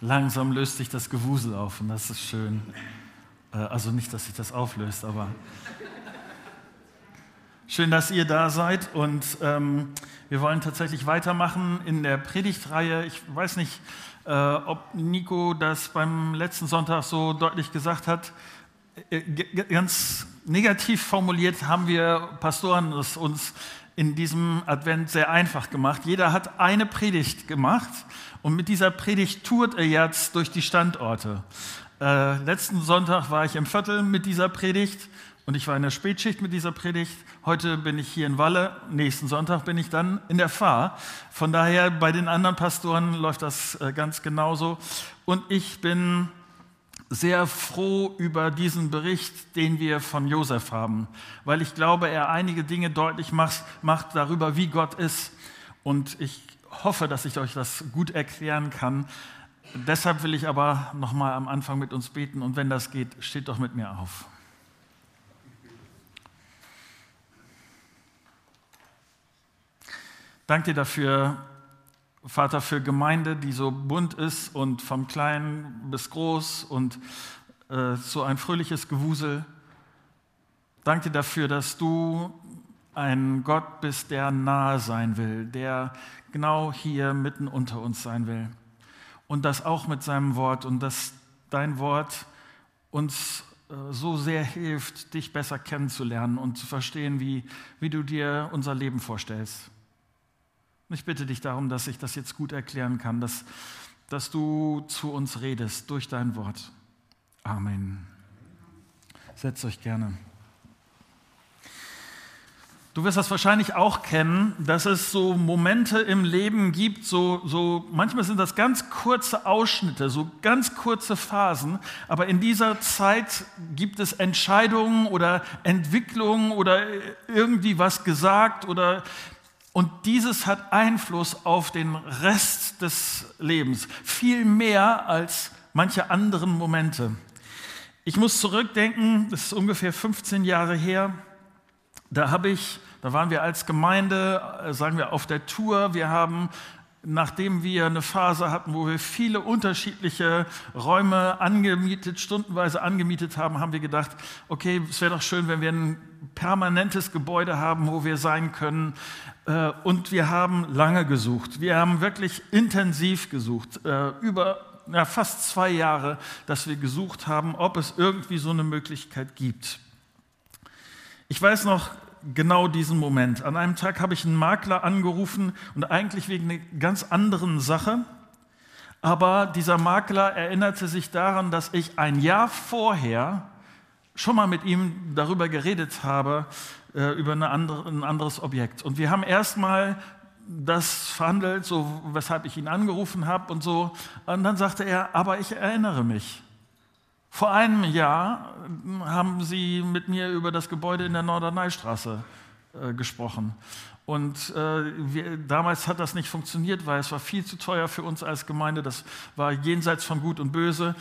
langsam löst sich das Gewusel auf und das ist schön. Äh, also nicht, dass sich das auflöst, aber schön, dass ihr da seid und ähm, wir wollen tatsächlich weitermachen in der Predigtreihe. Ich weiß nicht, äh, ob Nico das beim letzten Sonntag so deutlich gesagt hat. Äh, ganz negativ formuliert haben wir Pastoren es uns in diesem Advent sehr einfach gemacht. Jeder hat eine Predigt gemacht und mit dieser Predigt tourt er jetzt durch die Standorte. Äh, letzten Sonntag war ich im Viertel mit dieser Predigt und ich war in der Spätschicht mit dieser Predigt. Heute bin ich hier in Walle, nächsten Sonntag bin ich dann in der Fahr. Von daher bei den anderen Pastoren läuft das äh, ganz genauso. Und ich bin sehr froh über diesen Bericht, den wir von Josef haben, weil ich glaube, er einige Dinge deutlich macht, macht darüber, wie Gott ist. Und ich hoffe, dass ich euch das gut erklären kann. Deshalb will ich aber noch mal am Anfang mit uns beten und wenn das geht, steht doch mit mir auf. Danke dir dafür, Vater, für Gemeinde, die so bunt ist und vom Kleinen bis groß und äh, so ein fröhliches Gewusel. Danke dafür, dass du ein Gott bist, der nahe sein will, der genau hier mitten unter uns sein will. Und das auch mit seinem Wort und dass dein Wort uns äh, so sehr hilft, dich besser kennenzulernen und zu verstehen, wie, wie du dir unser Leben vorstellst. Und ich bitte dich darum, dass ich das jetzt gut erklären kann, dass, dass du zu uns redest durch dein Wort. Amen. Setzt euch gerne. Du wirst das wahrscheinlich auch kennen, dass es so Momente im Leben gibt, so, so manchmal sind das ganz kurze Ausschnitte, so ganz kurze Phasen, aber in dieser Zeit gibt es Entscheidungen oder Entwicklungen oder irgendwie was gesagt oder und dieses hat Einfluss auf den Rest des Lebens, viel mehr als manche anderen Momente. Ich muss zurückdenken, das ist ungefähr 15 Jahre her, da habe ich, da waren wir als Gemeinde, äh, sagen wir, auf der Tour. Wir haben, nachdem wir eine Phase hatten, wo wir viele unterschiedliche Räume angemietet, stundenweise angemietet haben, haben wir gedacht, okay, es wäre doch schön, wenn wir ein permanentes Gebäude haben, wo wir sein können. Äh, und wir haben lange gesucht. Wir haben wirklich intensiv gesucht, äh, über ja, fast zwei Jahre, dass wir gesucht haben, ob es irgendwie so eine Möglichkeit gibt. Ich weiß noch genau diesen Moment. An einem Tag habe ich einen Makler angerufen und eigentlich wegen einer ganz anderen Sache. Aber dieser Makler erinnerte sich daran, dass ich ein Jahr vorher schon mal mit ihm darüber geredet habe, äh, über andere, ein anderes Objekt. Und wir haben erstmal das verhandelt, so weshalb ich ihn angerufen habe und so. Und dann sagte er, aber ich erinnere mich. Vor einem Jahr haben Sie mit mir über das Gebäude in der Norderneystraße äh, gesprochen. Und äh, wir, damals hat das nicht funktioniert, weil es war viel zu teuer für uns als Gemeinde. Das war jenseits von Gut und Böse.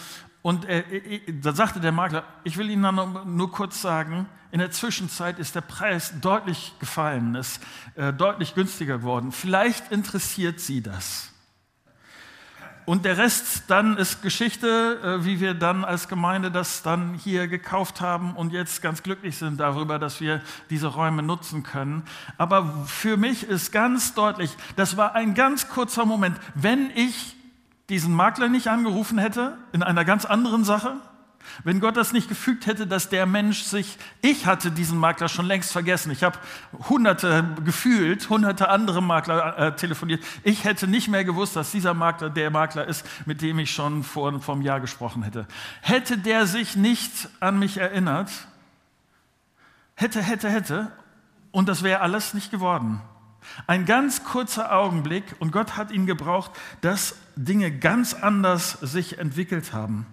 Und äh, da sagte der Makler, ich will Ihnen dann nur kurz sagen, in der Zwischenzeit ist der Preis deutlich gefallen, ist äh, deutlich günstiger geworden. Vielleicht interessiert Sie das. Und der Rest dann ist Geschichte, äh, wie wir dann als Gemeinde das dann hier gekauft haben und jetzt ganz glücklich sind darüber, dass wir diese Räume nutzen können. Aber für mich ist ganz deutlich, das war ein ganz kurzer Moment. Wenn ich diesen Makler nicht angerufen hätte in einer ganz anderen Sache, wenn Gott das nicht gefügt hätte, dass der Mensch sich, ich hatte diesen Makler schon längst vergessen. Ich habe hunderte gefühlt, hunderte andere Makler äh, telefoniert. Ich hätte nicht mehr gewusst, dass dieser Makler der Makler ist, mit dem ich schon vor, vor einem Jahr gesprochen hätte. Hätte der sich nicht an mich erinnert, hätte, hätte, hätte, und das wäre alles nicht geworden. Ein ganz kurzer Augenblick und Gott hat ihn gebraucht, dass Dinge ganz anders sich entwickelt haben.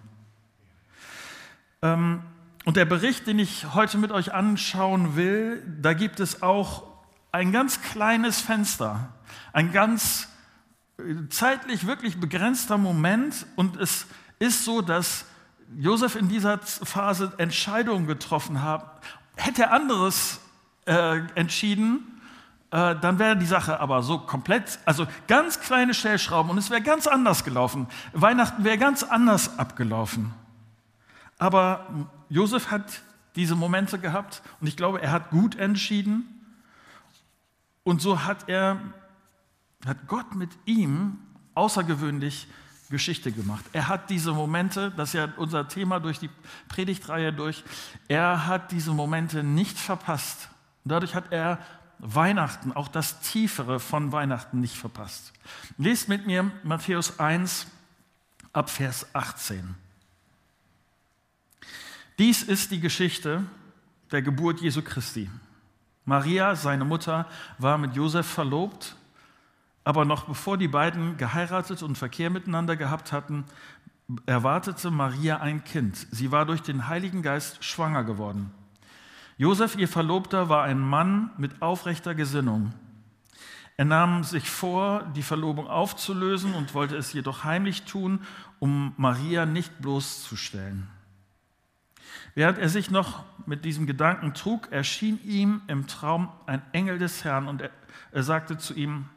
Ähm, und der Bericht, den ich heute mit euch anschauen will, da gibt es auch ein ganz kleines Fenster, ein ganz äh, zeitlich wirklich begrenzter Moment. Und es ist so, dass Josef in dieser Phase Entscheidungen getroffen hat. Hätte er anderes äh, entschieden, äh, dann wäre die Sache aber so komplett, also ganz kleine Stellschrauben und es wäre ganz anders gelaufen. Weihnachten wäre ganz anders abgelaufen. Aber Josef hat diese Momente gehabt und ich glaube, er hat gut entschieden. Und so hat er, hat Gott mit ihm außergewöhnlich Geschichte gemacht. Er hat diese Momente, das ist ja unser Thema durch die Predigtreihe durch, er hat diese Momente nicht verpasst. Dadurch hat er Weihnachten, auch das Tiefere von Weihnachten nicht verpasst. Lest mit mir Matthäus 1 ab Vers 18. Dies ist die Geschichte der Geburt Jesu Christi. Maria, seine Mutter, war mit Josef verlobt, aber noch bevor die beiden geheiratet und Verkehr miteinander gehabt hatten, erwartete Maria ein Kind. Sie war durch den Heiligen Geist schwanger geworden. Josef, ihr Verlobter, war ein Mann mit aufrechter Gesinnung. Er nahm sich vor, die Verlobung aufzulösen und wollte es jedoch heimlich tun, um Maria nicht bloßzustellen. Während er sich noch mit diesem Gedanken trug, erschien ihm im Traum ein Engel des Herrn und er, sagte zu ihm,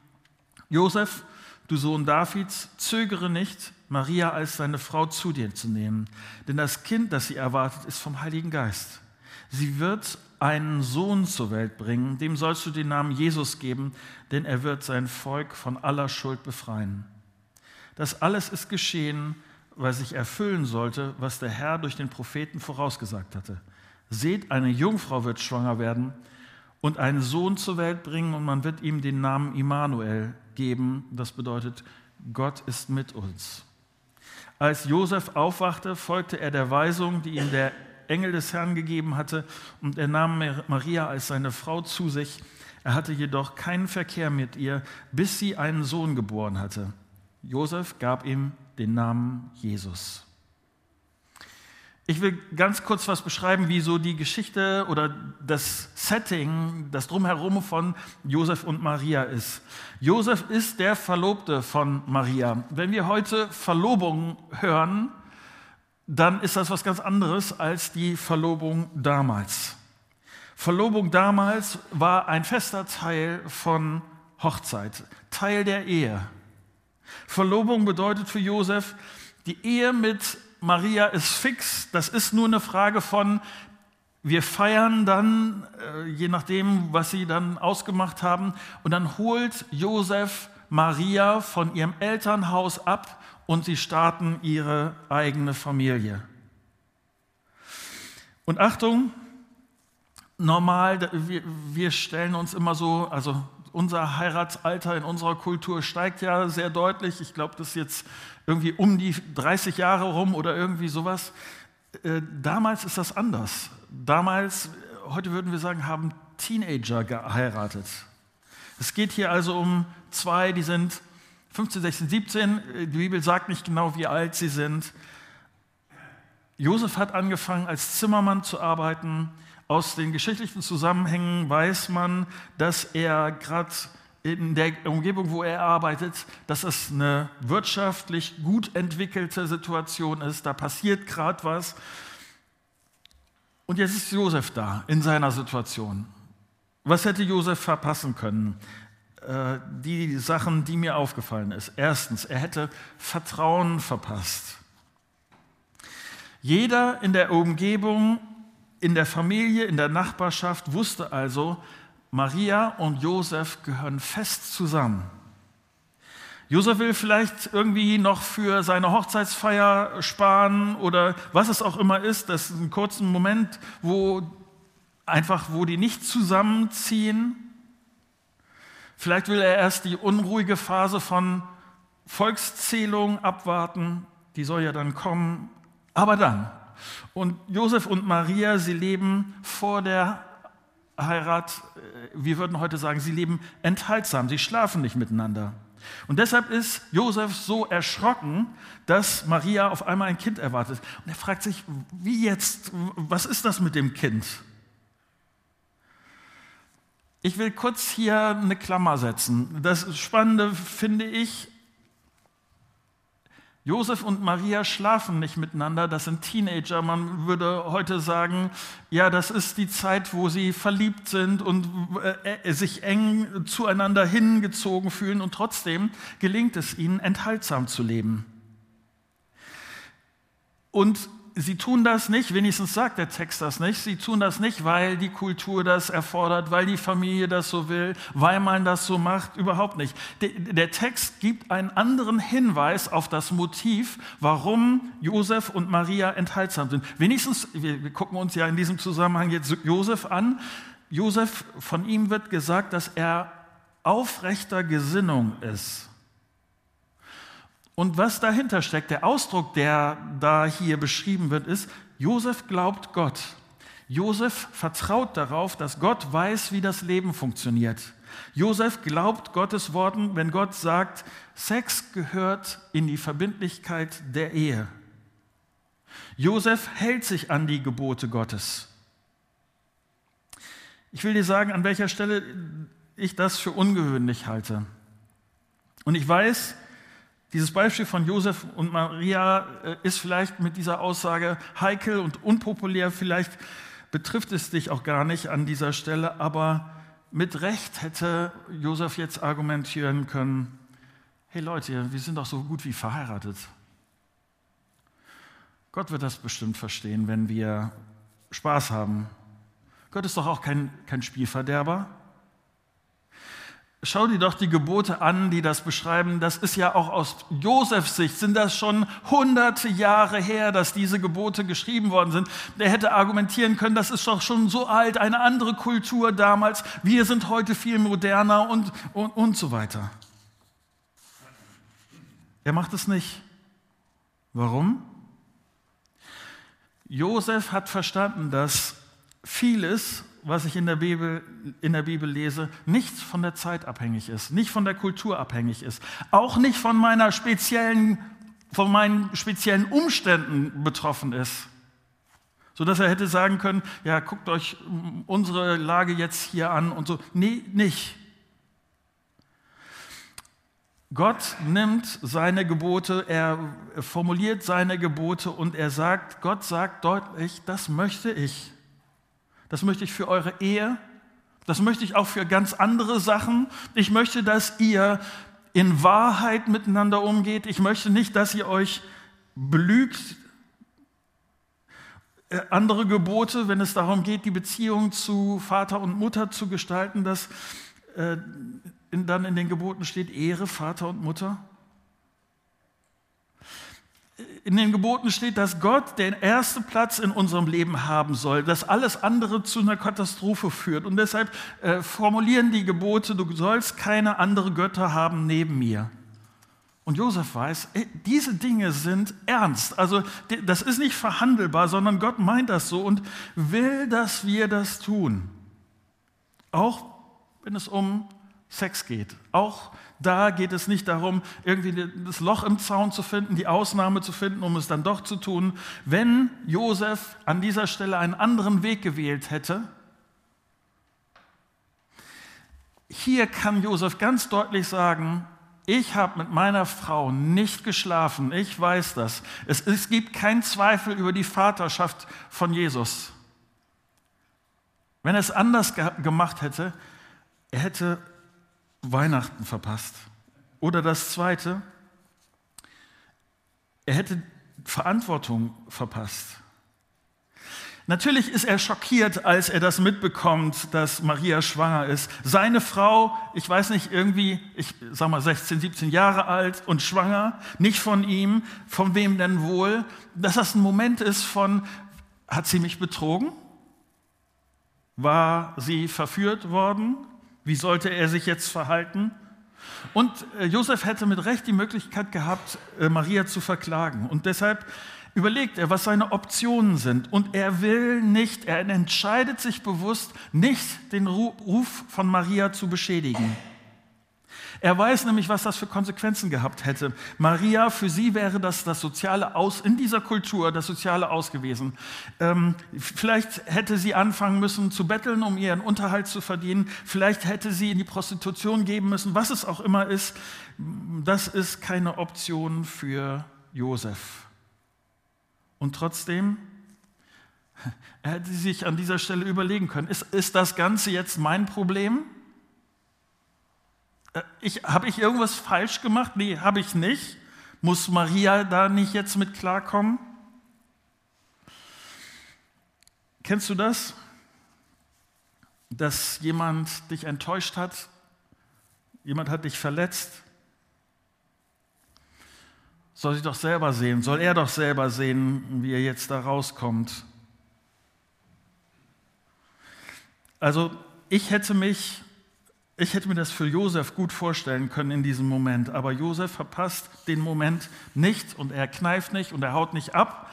Josef, du Sohn Davids, zögere nicht, Maria als seine Frau zu dir zu nehmen, denn das Kind, das sie erwartet, ist vom Heiligen Geist. Sie wird einen Sohn zur Welt bringen, dem sollst du den Namen Jesus geben, denn er wird sein Volk von aller Schuld befreien. Das alles ist geschehen, weil sich erfüllen sollte, was der Herr durch den Propheten vorausgesagt hatte. Seht, eine Jungfrau wird schwanger werden und einen Sohn zur Welt bringen und man wird ihm den Namen Immanuel geben. Das bedeutet, Gott ist mit uns. Als Josef aufwachte, folgte er der Weisung, die ihm der Engel des Herrn gegeben hatte, und er nahm Maria als seine Frau zu sich. Er hatte jedoch keinen Verkehr mit ihr, bis sie einen Sohn geboren hatte. Josef gab ihm den Namen Jesus. Ich will ganz kurz was beschreiben, wie so die Geschichte oder das Setting, das Drumherum von Josef und Maria ist. Josef ist der Verlobte von Maria. Wenn wir heute Verlobung hören, dann ist das was ganz anderes als die Verlobung damals. Verlobung damals war ein fester Teil von Hochzeit, Teil der Ehe. Verlobung bedeutet für Josef, die Ehe mit Maria ist fix, das ist nur eine Frage von, wir feiern dann, äh, je nachdem, was sie dann ausgemacht haben, und dann holt Josef Maria von ihrem Elternhaus ab und sie starten ihre eigene Familie. Und Achtung, normal, wir, stellen uns immer so, also unser Heiratsalter in unserer Kultur steigt ja sehr deutlich. Ich glaube, das ist jetzt irgendwie um die 30 Jahre rum oder irgendwie sowas. Äh, damals ist das anders. Damals, heute würden wir sagen, haben Teenager geheiratet. Es geht hier also um zwei, die sind 15, 16, 17. Die Bibel sagt nicht genau, wie alt sie sind. Josef hat angefangen, als Zimmermann zu arbeiten. Aus den geschichtlichen Zusammenhängen weiß man, dass er gerade in der Umgebung, wo er arbeitet, dass es eine wirtschaftlich gut entwickelte Situation ist. Da passiert gerade was. Und jetzt ist Josef da in seiner Situation. Was hätte Josef verpassen können? Äh, die Sachen, die mir aufgefallen ist. Erstens, er hätte Vertrauen verpasst. Jeder in der Umgebung, in der Familie, in der Nachbarschaft wusste also, Maria und Josef gehören fest zusammen. Josef will vielleicht irgendwie noch für seine Hochzeitsfeier sparen oder was es auch immer ist. Das ist ein kurzer Moment, wo einfach, wo die nicht zusammenziehen. Vielleicht will er erst die unruhige Phase von Volkszählung abwarten, die soll ja dann kommen, aber dann. Und Josef und Maria, sie leben vor der Heirat, äh, wir würden heute sagen, sie leben enthaltsam, sie schlafen nicht miteinander. Und deshalb ist Josef so erschrocken, dass Maria auf einmal ein Kind erwartet. Und er fragt sich, wie jetzt, was ist das mit dem Kind? Ich will kurz hier eine Klammer setzen. Das Spannende finde ich, Josef und Maria schlafen nicht miteinander, das sind Teenager. Man würde heute sagen, ja, das ist die Zeit, wo sie verliebt sind und äh, sich eng zueinander hingezogen fühlen und trotzdem gelingt es ihnen, enthaltsam zu leben. Und sie tun das nicht, wenigstens sagt der Text das nicht, sie tun das nicht, weil die Kultur das erfordert, weil die Familie das so will, weil man das so macht, überhaupt nicht. Der Text gibt einen anderen Hinweis auf das Motiv, warum Josef und Maria enthaltsam sind. Wenigstens, wir gucken uns ja in diesem Zusammenhang jetzt Josef an. Josef, von ihm wird gesagt, dass er aufrechter Gesinnung ist. Und was dahinter steckt, der Ausdruck, der da hier beschrieben wird, ist, Josef glaubt Gott. Josef vertraut darauf, dass Gott weiß, wie das Leben funktioniert. Josef glaubt Gottes Worten, wenn Gott sagt, Sex gehört in die Verbindlichkeit der Ehe. Josef hält sich an die Gebote Gottes. Ich will dir sagen, an welcher Stelle ich das für ungewöhnlich halte. Und ich weiß, dieses Beispiel von Josef und Maria äh, ist vielleicht mit dieser Aussage heikel und unpopulär. Vielleicht betrifft es dich auch gar nicht an dieser Stelle, aber mit Recht hätte Josef jetzt argumentieren können, hey Leute, wir sind doch so gut wie verheiratet. Gott wird das bestimmt verstehen, wenn wir Spaß haben. Gott ist doch auch kein, kein Spielverderber. Schau dir doch die Gebote an, die das beschreiben. Das ist ja auch aus Josefs Sicht, sind das schon hunderte Jahre her, dass diese Gebote geschrieben worden sind. Der hätte argumentieren können, das ist doch schon so alt, eine andere Kultur damals. Wir sind heute viel moderner und, und, und so weiter. Er macht es nicht. Warum? Josef hat verstanden, dass vieles, was ich in der, Bibel, in der Bibel lese, nicht von der Zeit abhängig ist, nicht von der Kultur abhängig ist, auch nicht von meiner speziellen, von meinen speziellen Umständen betroffen ist. So dass er hätte sagen können, ja, guckt euch unsere Lage jetzt hier an und so. Nee, nicht. Gott nimmt seine Gebote, er formuliert seine Gebote und er sagt, Gott sagt deutlich, das möchte ich. Das möchte ich für eure Ehe. Das möchte ich auch für ganz andere Sachen. Ich möchte, dass ihr in Wahrheit miteinander umgeht. Ich möchte nicht, dass ihr euch belügt. Äh, andere Gebote, wenn es darum geht, die Beziehung zu Vater und Mutter zu gestalten, dass äh, dann in den Geboten steht, Ehre Vater und Mutter in den Geboten steht, dass Gott den ersten Platz in unserem Leben haben soll, dass alles andere zu einer Katastrophe führt. Und deshalb äh, formulieren die Gebote, du sollst keine andere Götter haben neben mir. Und Josef weiß, ey, diese Dinge sind ernst. Also das ist nicht verhandelbar, sondern Gott meint das so und will, dass wir das tun. Auch wenn es um Sex geht. Auch da geht es nicht darum, irgendwie das Loch im Zaun zu finden, die Ausnahme zu finden, um es dann doch zu tun. Wenn Josef an dieser Stelle einen anderen Weg gewählt hätte, hier kann Josef ganz deutlich sagen, ich habe mit meiner Frau nicht geschlafen, ich weiß das. Es, es gibt keinen Zweifel über die Vaterschaft von Jesus. Wenn er es anders ge gemacht hätte, er hätte Weihnachten verpasst. Oder das Zweite, er hätte Verantwortung verpasst. Natürlich ist er schockiert, als er das mitbekommt, dass Maria schwanger ist. Seine Frau, ich weiß nicht, irgendwie, ich sag mal 16, 17 Jahre alt und schwanger, nicht von ihm, von wem denn wohl, dass das ein Moment ist von, hat sie mich betrogen? War sie verführt worden? Wie sollte er sich jetzt verhalten? Und äh, Josef hätte mit Recht die Möglichkeit gehabt, äh, Maria zu verklagen. Und deshalb überlegt er, was seine Optionen sind. Und er will nicht, er entscheidet sich bewusst, nicht den Ruf von Maria zu beschädigen. Er weiß nämlich, was das für Konsequenzen gehabt hätte. Maria, für sie wäre das das soziale Aus, in dieser Kultur das soziale Aus gewesen. Ähm, vielleicht hätte sie anfangen müssen zu betteln, um ihren Unterhalt zu verdienen. Vielleicht hätte sie in die Prostitution geben müssen, was es auch immer ist. Das ist keine Option für Josef. Und trotzdem, er hätte sich an dieser Stelle überlegen können, ist, ist das Ganze jetzt mein Problem? Äh, ich, habe ich irgendwas falsch gemacht? Nee, habe ich nicht. Muss Maria da nicht jetzt mit klarkommen? Kennst du das? Dass jemand dich enttäuscht hat, jemand hat dich verletzt soll sich doch selber sehen, soll er doch selber sehen, wie er jetzt da rauskommt. Also ich hätte mich, ich hätte mir das für Josef gut vorstellen können in diesem Moment, aber Josef verpasst den Moment nicht und er kneift nicht und er haut nicht ab,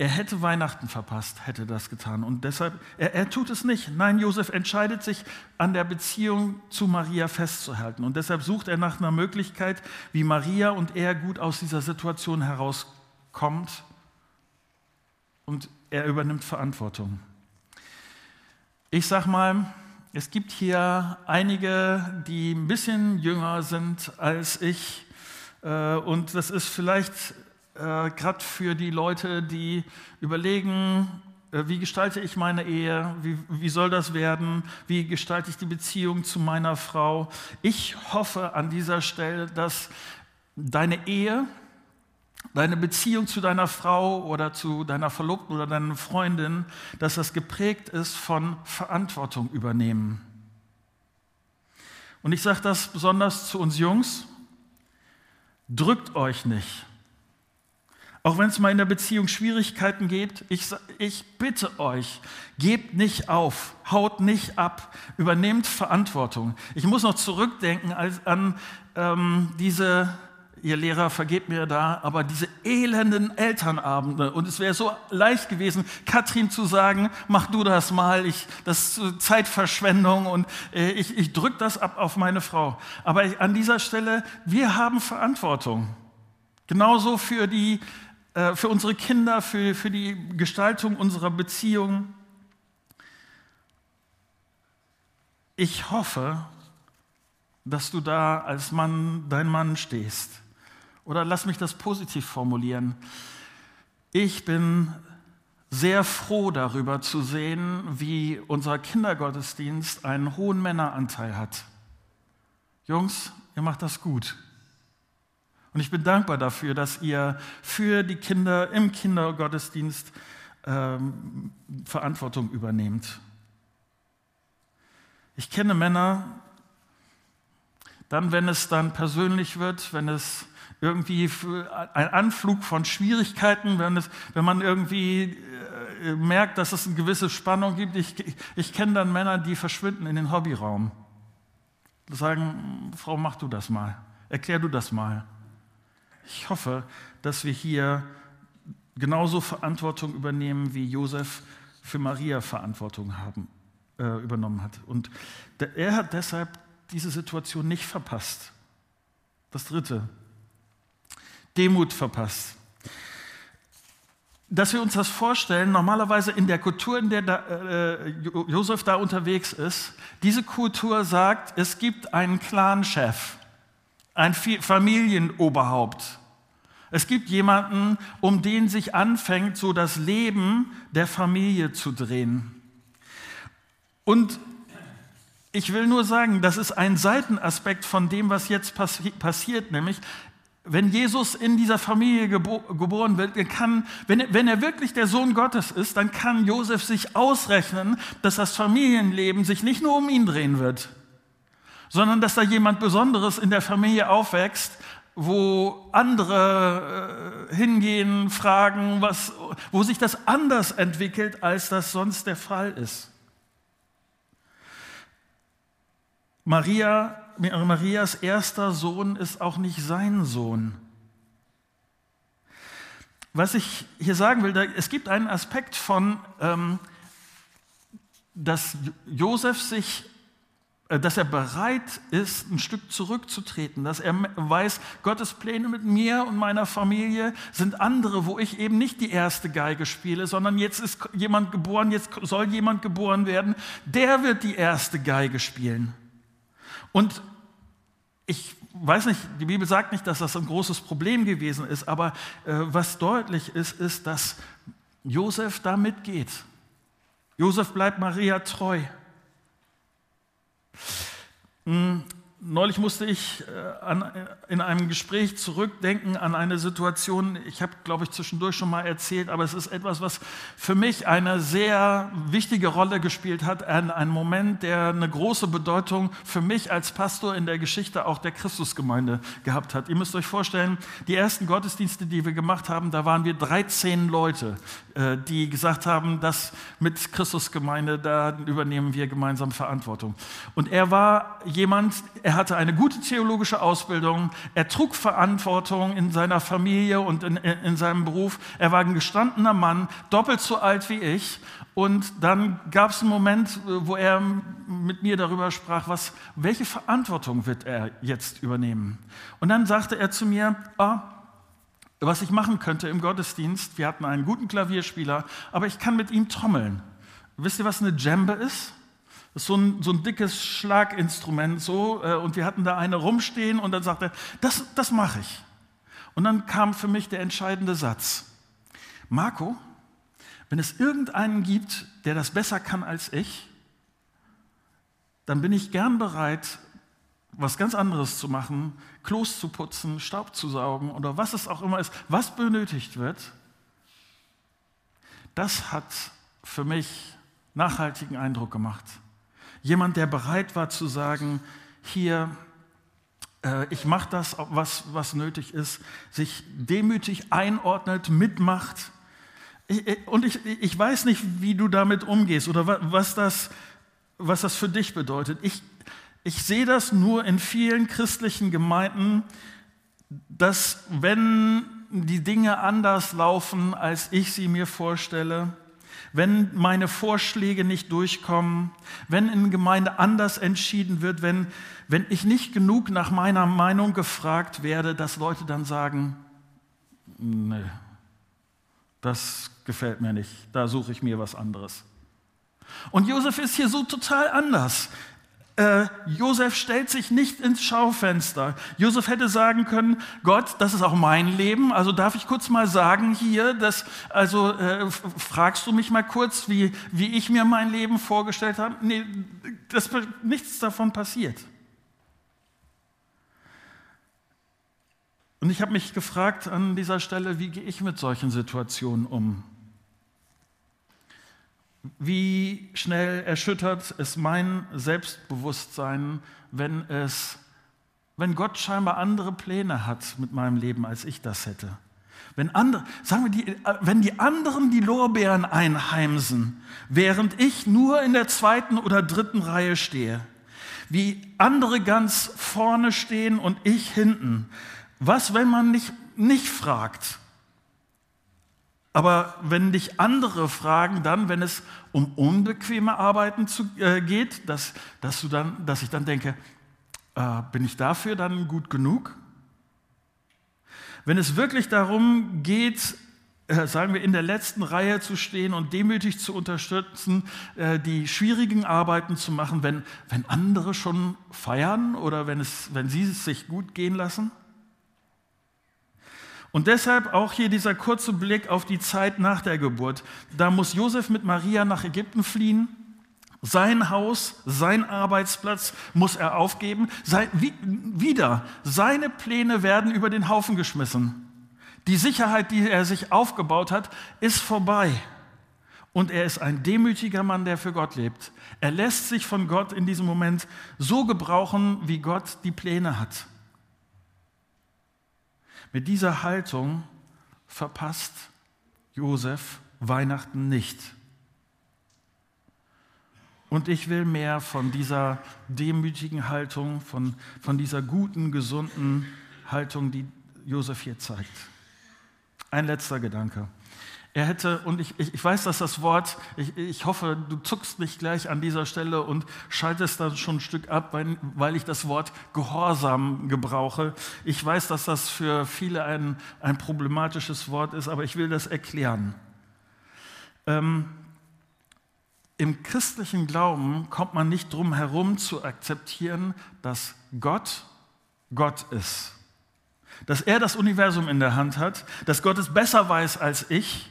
er hätte Weihnachten verpasst, hätte das getan. Und deshalb, er, er, tut es nicht. Nein, Josef entscheidet sich, an der Beziehung zu Maria festzuhalten. Und deshalb sucht er nach einer Möglichkeit, wie Maria und er gut aus dieser Situation herauskommt. Und er übernimmt Verantwortung. Ich sag mal, es gibt hier einige, die ein bisschen jünger sind als ich. Äh, und das ist vielleicht äh, gerade für die Leute, die überlegen, äh, wie gestalte ich meine Ehe, wie, wie soll das werden, wie gestalte ich die Beziehung zu meiner Frau. Ich hoffe an dieser Stelle, dass deine Ehe, deine Beziehung zu deiner Frau oder zu deiner Verlobten oder deiner Freundin, dass das geprägt ist von Verantwortung übernehmen. Und ich sage das besonders zu uns Jungs, drückt euch nicht. Auch wenn es mal in der Beziehung Schwierigkeiten gibt, ich, ich bitte euch, gebt nicht auf, haut nicht ab, übernehmt Verantwortung. Ich muss noch zurückdenken an ähm, diese, ihr Lehrer, vergebt mir da, aber diese elenden Elternabende. Und es wäre so leicht gewesen, Katrin zu sagen, mach du das mal, ich, das ist Zeitverschwendung und äh, ich, ich drücke das ab auf meine Frau. Aber an dieser Stelle, wir haben Verantwortung. Genauso für die äh, für unsere Kinder, für, für die Gestaltung unserer Beziehung. Ich hoffe, dass du da als Mann, dein Mann stehst. Oder lass mich das positiv formulieren. Ich bin sehr froh darüber zu sehen, wie unser Kindergottesdienst einen hohen Männeranteil hat. Jungs, ihr macht das gut. Und ich bin dankbar dafür, dass ihr für die Kinder im Kindergottesdienst ähm, Verantwortung übernehmt. Ich kenne Männer, dann, wenn es dann persönlich wird, wenn es irgendwie ein Anflug von Schwierigkeiten, wenn, es, wenn man irgendwie äh, merkt, dass es eine gewisse Spannung gibt. Ich, ich kenne dann Männer, die verschwinden in den Hobbyraum. Sagen, Frau, mach du das mal, erklär du das mal. Ich hoffe, dass wir hier genauso Verantwortung übernehmen, wie Josef für Maria Verantwortung haben, äh, übernommen hat. Und der, er hat deshalb diese Situation nicht verpasst. Das Dritte, Demut verpasst. Dass wir uns das vorstellen, normalerweise in der Kultur, in der da, äh, Josef da unterwegs ist, diese Kultur sagt, es gibt einen Clanchef ein Familienoberhaupt. Es gibt jemanden, um den sich anfängt, so das Leben der Familie zu drehen. Und ich will nur sagen, das ist ein Seitenaspekt von dem, was jetzt passi passiert, nämlich wenn Jesus in dieser Familie gebo geboren wird, kann, wenn, er, wenn er wirklich der Sohn Gottes ist, dann kann Josef sich ausrechnen, dass das Familienleben sich nicht nur um ihn drehen wird, sondern dass da jemand Besonderes in der Familie aufwächst, wo andere äh, hingehen, fragen, was, wo sich das anders entwickelt, als das sonst der Fall ist. Maria, Marias erster Sohn ist auch nicht sein Sohn. Was ich hier sagen will, da, es gibt einen Aspekt von, ähm, dass Josef sich äh, dass er bereit ist, ein Stück zurückzutreten, dass er weiß, Gottes Pläne mit mir und meiner Familie sind andere, wo ich eben nicht die erste Geige spiele, sondern jetzt ist jemand geboren, jetzt soll jemand geboren werden, der wird die erste Geige spielen. Und ich weiß nicht, die Bibel sagt nicht, dass das ein großes Problem gewesen ist, aber äh, was deutlich ist, ist, dass Josef da mitgeht. Josef bleibt Maria treu. Neulich musste ich äh, an, äh, in einem Gespräch zurückdenken an eine Situation, ich habe, glaube ich, zwischendurch schon mal erzählt, aber es ist etwas, was für mich eine sehr wichtige Rolle gespielt hat, ein, ein Moment, der eine große Bedeutung für mich als Pastor in der Geschichte auch der Christusgemeinde gehabt hat. Ihr müsst euch vorstellen, die ersten Gottesdienste, die wir gemacht haben, da waren wir 13 Leute, äh, die gesagt haben, dass mit Christusgemeinde, da übernehmen wir gemeinsam Verantwortung. Und er war jemand, er hatte eine gute theologische Ausbildung, er trug Verantwortung in seiner Familie und in, in seinem Beruf. Er war ein gestandener Mann, doppelt so alt wie ich. Und dann gab es einen Moment, wo er mit mir darüber sprach, was, welche Verantwortung wird er jetzt übernehmen. Und dann sagte er zu mir, ah, was ich machen könnte im Gottesdienst, wir hatten einen guten Klavierspieler, aber ich kann mit ihm trommeln. Wisst ihr, was eine Djembe ist? Das ist so ein, so ein dickes Schlaginstrument so äh, und wir hatten da eine rumstehen und dann sagte er, das, das mache ich. Und dann kam für mich der entscheidende Satz. Marco, wenn es irgendeinen gibt, der das besser kann als ich, dann bin ich gern bereit, was ganz anderes zu machen, Klos zu putzen, Staub zu saugen oder was es auch immer ist, was benötigt wird. Das hat für mich nachhaltigen Eindruck gemacht. Jemand, der bereit war zu sagen, hier, äh, ich mache das, was, was nötig ist, sich demütig einordnet, mitmacht. Und ich, ich weiß nicht, wie du damit umgehst oder was das, was das für dich bedeutet. Ich, ich sehe das nur in vielen christlichen Gemeinden, dass wenn die Dinge anders laufen, als ich sie mir vorstelle, wenn meine Vorschläge nicht durchkommen, wenn in Gemeinde anders entschieden wird, wenn, wenn ich nicht genug nach meiner Meinung gefragt werde, dass Leute dann sagen, nee, das gefällt mir nicht, da suche ich mir was anderes. Und Josef ist hier so total anders äh, Josef stellt sich nicht ins Schaufenster. Josef hätte sagen können, Gott, das ist auch mein Leben, also darf ich kurz mal sagen hier, dass, also äh, fragst du mich mal kurz, wie, wie ich mir mein Leben vorgestellt habe? Nee, das, nichts davon passiert. Und ich habe mich gefragt an dieser Stelle, wie gehe ich mit solchen Situationen um? Wie schnell erschüttert es mein Selbstbewusstsein, wenn es, wenn Gott scheinbar andere Pläne hat mit meinem Leben, als ich das hätte. Wenn andere, sagen wir, die, wenn die anderen die Lorbeeren einheimsen, während ich nur in der zweiten oder dritten Reihe stehe, wie andere ganz vorne stehen und ich hinten. Was, wenn man nicht, nicht fragt? Aber wenn dich andere fragen, dann, wenn es um unbequeme Arbeiten zu, äh, geht, dass, dass, du dann, dass ich dann denke, äh, bin ich dafür dann gut genug? Wenn es wirklich darum geht, äh, sagen wir, in der letzten Reihe zu stehen und demütig zu unterstützen, äh, die schwierigen Arbeiten zu machen, wenn, wenn andere schon feiern oder wenn, es, wenn sie es sich gut gehen lassen? Und deshalb auch hier dieser kurze Blick auf die Zeit nach der Geburt. Da muss Josef mit Maria nach Ägypten fliehen. Sein Haus, sein Arbeitsplatz muss er aufgeben. Sein, wie, wieder, seine Pläne werden über den Haufen geschmissen. Die Sicherheit, die er sich aufgebaut hat, ist vorbei. Und er ist ein demütiger Mann, der für Gott lebt. Er lässt sich von Gott in diesem Moment so gebrauchen, wie Gott die Pläne hat. Mit dieser Haltung verpasst Josef Weihnachten nicht. Und ich will mehr von dieser demütigen Haltung, von, von dieser guten, gesunden Haltung, die Josef hier zeigt. Ein letzter Gedanke. Er hätte, und ich, ich, weiß, dass das Wort, ich, ich, hoffe, du zuckst nicht gleich an dieser Stelle und schaltest dann schon ein Stück ab, weil, weil ich das Wort Gehorsam gebrauche. Ich weiß, dass das für viele ein, ein problematisches Wort ist, aber ich will das erklären. Ähm, Im christlichen Glauben kommt man nicht drum herum zu akzeptieren, dass Gott Gott ist. Dass er das Universum in der Hand hat, dass Gott es besser weiß als ich.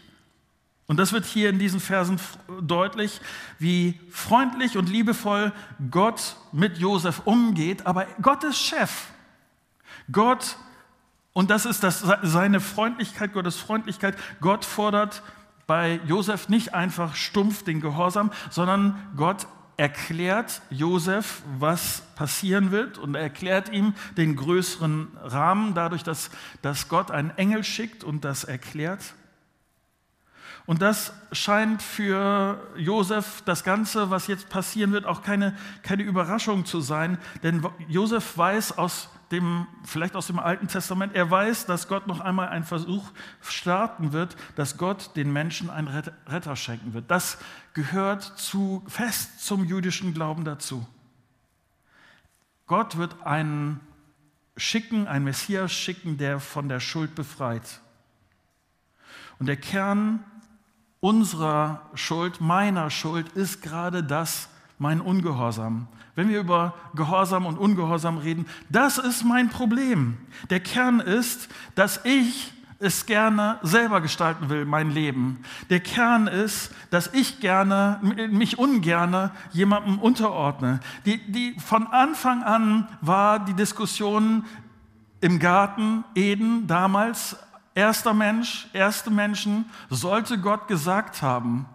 Und das wird hier in diesen Versen deutlich, wie freundlich und liebevoll Gott mit Josef umgeht. Aber Gott ist Chef. Gott, und das ist das, seine Freundlichkeit, Gottes Freundlichkeit. Gott fordert bei Josef nicht einfach stumpf den Gehorsam, sondern Gott erklärt Josef, was passieren wird und er erklärt ihm den größeren Rahmen dadurch, dass, dass Gott einen Engel schickt und das erklärt. Und das scheint für Josef, das Ganze, was jetzt passieren wird, auch keine, keine Überraschung zu sein, denn Josef weiß aus dem, vielleicht aus dem Alten Testament, er weiß, dass Gott noch einmal einen Versuch starten wird, dass Gott den Menschen einen Retter schenken wird. Das gehört zu, fest zum jüdischen Glauben dazu. Gott wird einen schicken, einen Messias schicken, der von der Schuld befreit. Und der Kern unserer Schuld, meiner Schuld, ist gerade das, mein Ungehorsam. Wenn wir über Gehorsam und Ungehorsam reden, das ist mein Problem. Der Kern ist, dass ich es gerne selber gestalten will, mein Leben. Der Kern ist, dass ich gerne, mich ungerne jemandem unterordne. Die, die, von Anfang an war die Diskussion im Garten Eden damals, erster Mensch, erste Menschen, sollte Gott gesagt haben,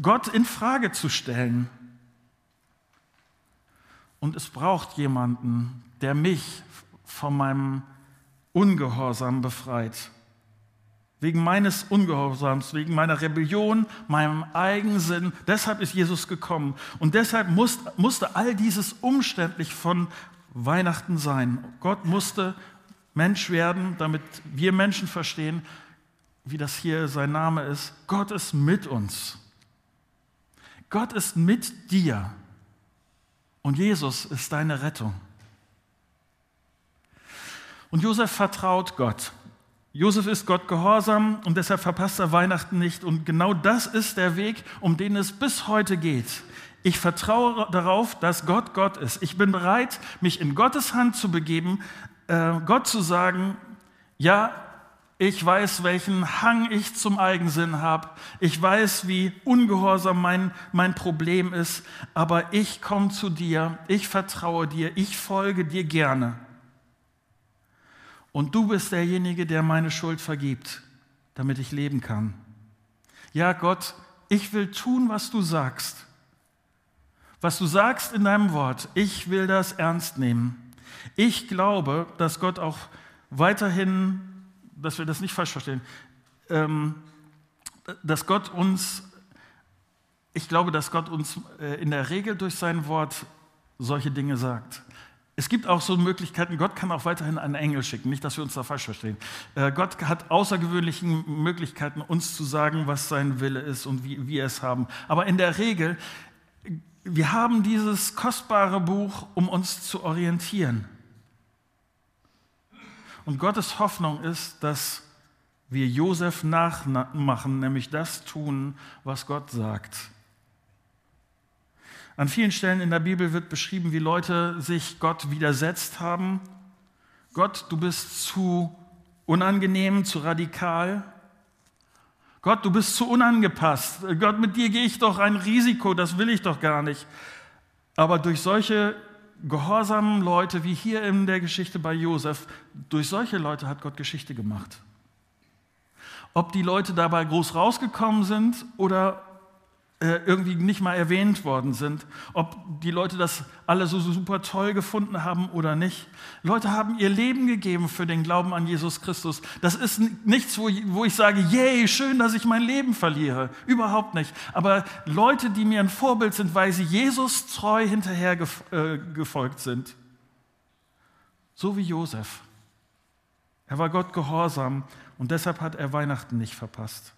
Gott in Frage zu stellen. Und es braucht jemanden, der mich von meinem Ungehorsam befreit. Wegen meines Ungehorsams, wegen meiner Rebellion, meinem Eigensinn. Deshalb ist Jesus gekommen. Und deshalb musste all dieses umständlich von Weihnachten sein. Gott musste Mensch werden, damit wir Menschen verstehen, wie das hier sein Name ist. Gott ist mit uns. Gott ist mit dir. Und Jesus ist deine Rettung. Und Josef vertraut Gott. Josef ist Gott gehorsam und deshalb verpasst er Weihnachten nicht. Und genau das ist der Weg, um den es bis heute geht. Ich vertraue darauf, dass Gott Gott ist. Ich bin bereit, mich in Gottes Hand zu begeben, äh, Gott zu sagen, ja, ich weiß, welchen Hang ich zum Eigensinn habe. Ich weiß, wie ungehorsam mein, mein Problem ist. Aber ich komme zu dir. Ich vertraue dir. Ich folge dir gerne. Und du bist derjenige, der meine Schuld vergibt, damit ich leben kann. Ja, Gott, ich will tun, was du sagst. Was du sagst in deinem Wort, ich will das ernst nehmen. Ich glaube, dass Gott auch weiterhin dass wir das nicht falsch verstehen, ähm, dass Gott uns, ich glaube, dass Gott uns äh, in der Regel durch sein Wort solche Dinge sagt. Es gibt auch so Möglichkeiten, Gott kann auch weiterhin einen Engel schicken, nicht, dass wir uns da falsch verstehen. Äh, Gott hat außergewöhnliche Möglichkeiten, uns zu sagen, was sein Wille ist und wie wir es haben. Aber in der Regel, wir haben dieses kostbare Buch, um uns zu orientieren. Und Gottes Hoffnung ist, dass wir Josef nachmachen, nämlich das tun, was Gott sagt. An vielen Stellen in der Bibel wird beschrieben, wie Leute sich Gott widersetzt haben. Gott, du bist zu unangenehm, zu radikal. Gott, du bist zu unangepasst. Gott, mit dir gehe ich doch ein Risiko, das will ich doch gar nicht. Aber durch solche gehorsamen Leute, wie hier in der Geschichte bei Josef, durch solche Leute hat Gott Geschichte gemacht. Ob die Leute dabei groß rausgekommen sind oder irgendwie nicht mal erwähnt worden sind, ob die Leute das alle so, super toll gefunden haben oder nicht. Leute haben ihr Leben gegeben für den Glauben an Jesus Christus. Das ist nichts, wo ich, wo ich sage, yay, schön, dass ich mein Leben verliere. Überhaupt nicht. Aber Leute, die mir ein Vorbild sind, weil sie Jesus treu hinterher äh, gefolgt sind. So wie Josef. Er war Gott gehorsam und deshalb hat er Weihnachten nicht verpasst.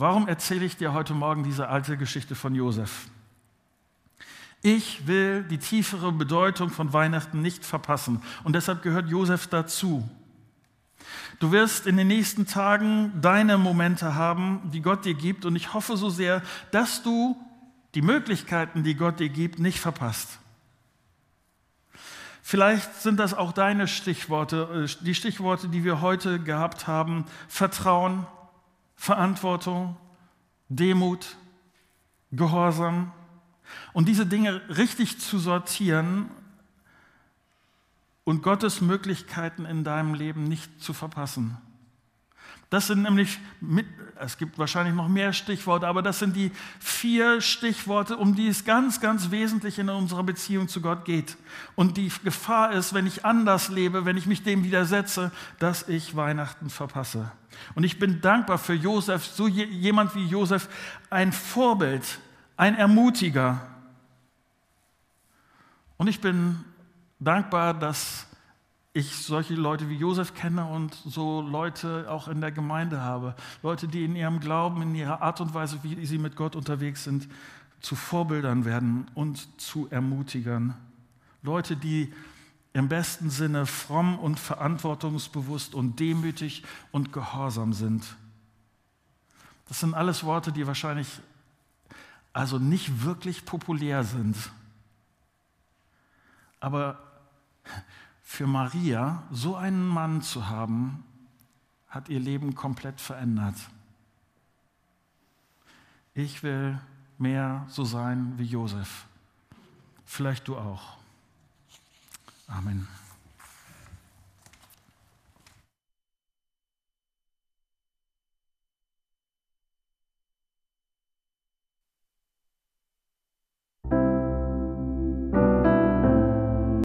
Warum erzähle ich dir heute Morgen diese alte Geschichte von Josef? Ich will die tiefere Bedeutung von Weihnachten nicht verpassen und deshalb gehört Josef dazu. Du wirst in den nächsten Tagen deine Momente haben, die Gott dir gibt und ich hoffe so sehr, dass du die Möglichkeiten, die Gott dir gibt, nicht verpasst. Vielleicht sind das auch deine Stichworte, äh, die Stichworte, die wir heute gehabt haben. Vertrauen, Verantwortung, Demut, Gehorsam. Und diese Dinge richtig zu sortieren und Gottes Möglichkeiten in deinem Leben nicht zu verpassen. Das sind nämlich, es gibt wahrscheinlich noch mehr Stichworte, aber das sind die vier Stichworte, um die es ganz, ganz wesentlich in unserer Beziehung zu Gott geht. Und die Gefahr ist, wenn ich anders lebe, wenn ich mich dem widersetze, dass ich Weihnachten verpasse. Und ich bin dankbar für Josef, so jemand wie Josef, ein Vorbild, ein Ermutiger. Und ich bin dankbar, dass ich solche Leute wie Josef kenne und so Leute auch in der Gemeinde habe. Leute, die in ihrem Glauben, in ihrer Art und Weise, wie sie mit Gott unterwegs sind, zu Vorbildern werden und zu Ermutigern. Leute, die im besten Sinne fromm und verantwortungsbewusst und demütig und gehorsam sind. Das sind alles Worte, die wahrscheinlich also nicht wirklich populär sind. Aber für Maria, so einen Mann zu haben, hat ihr Leben komplett verändert. Ich will mehr so sein wie Josef. Vielleicht du auch. Amen.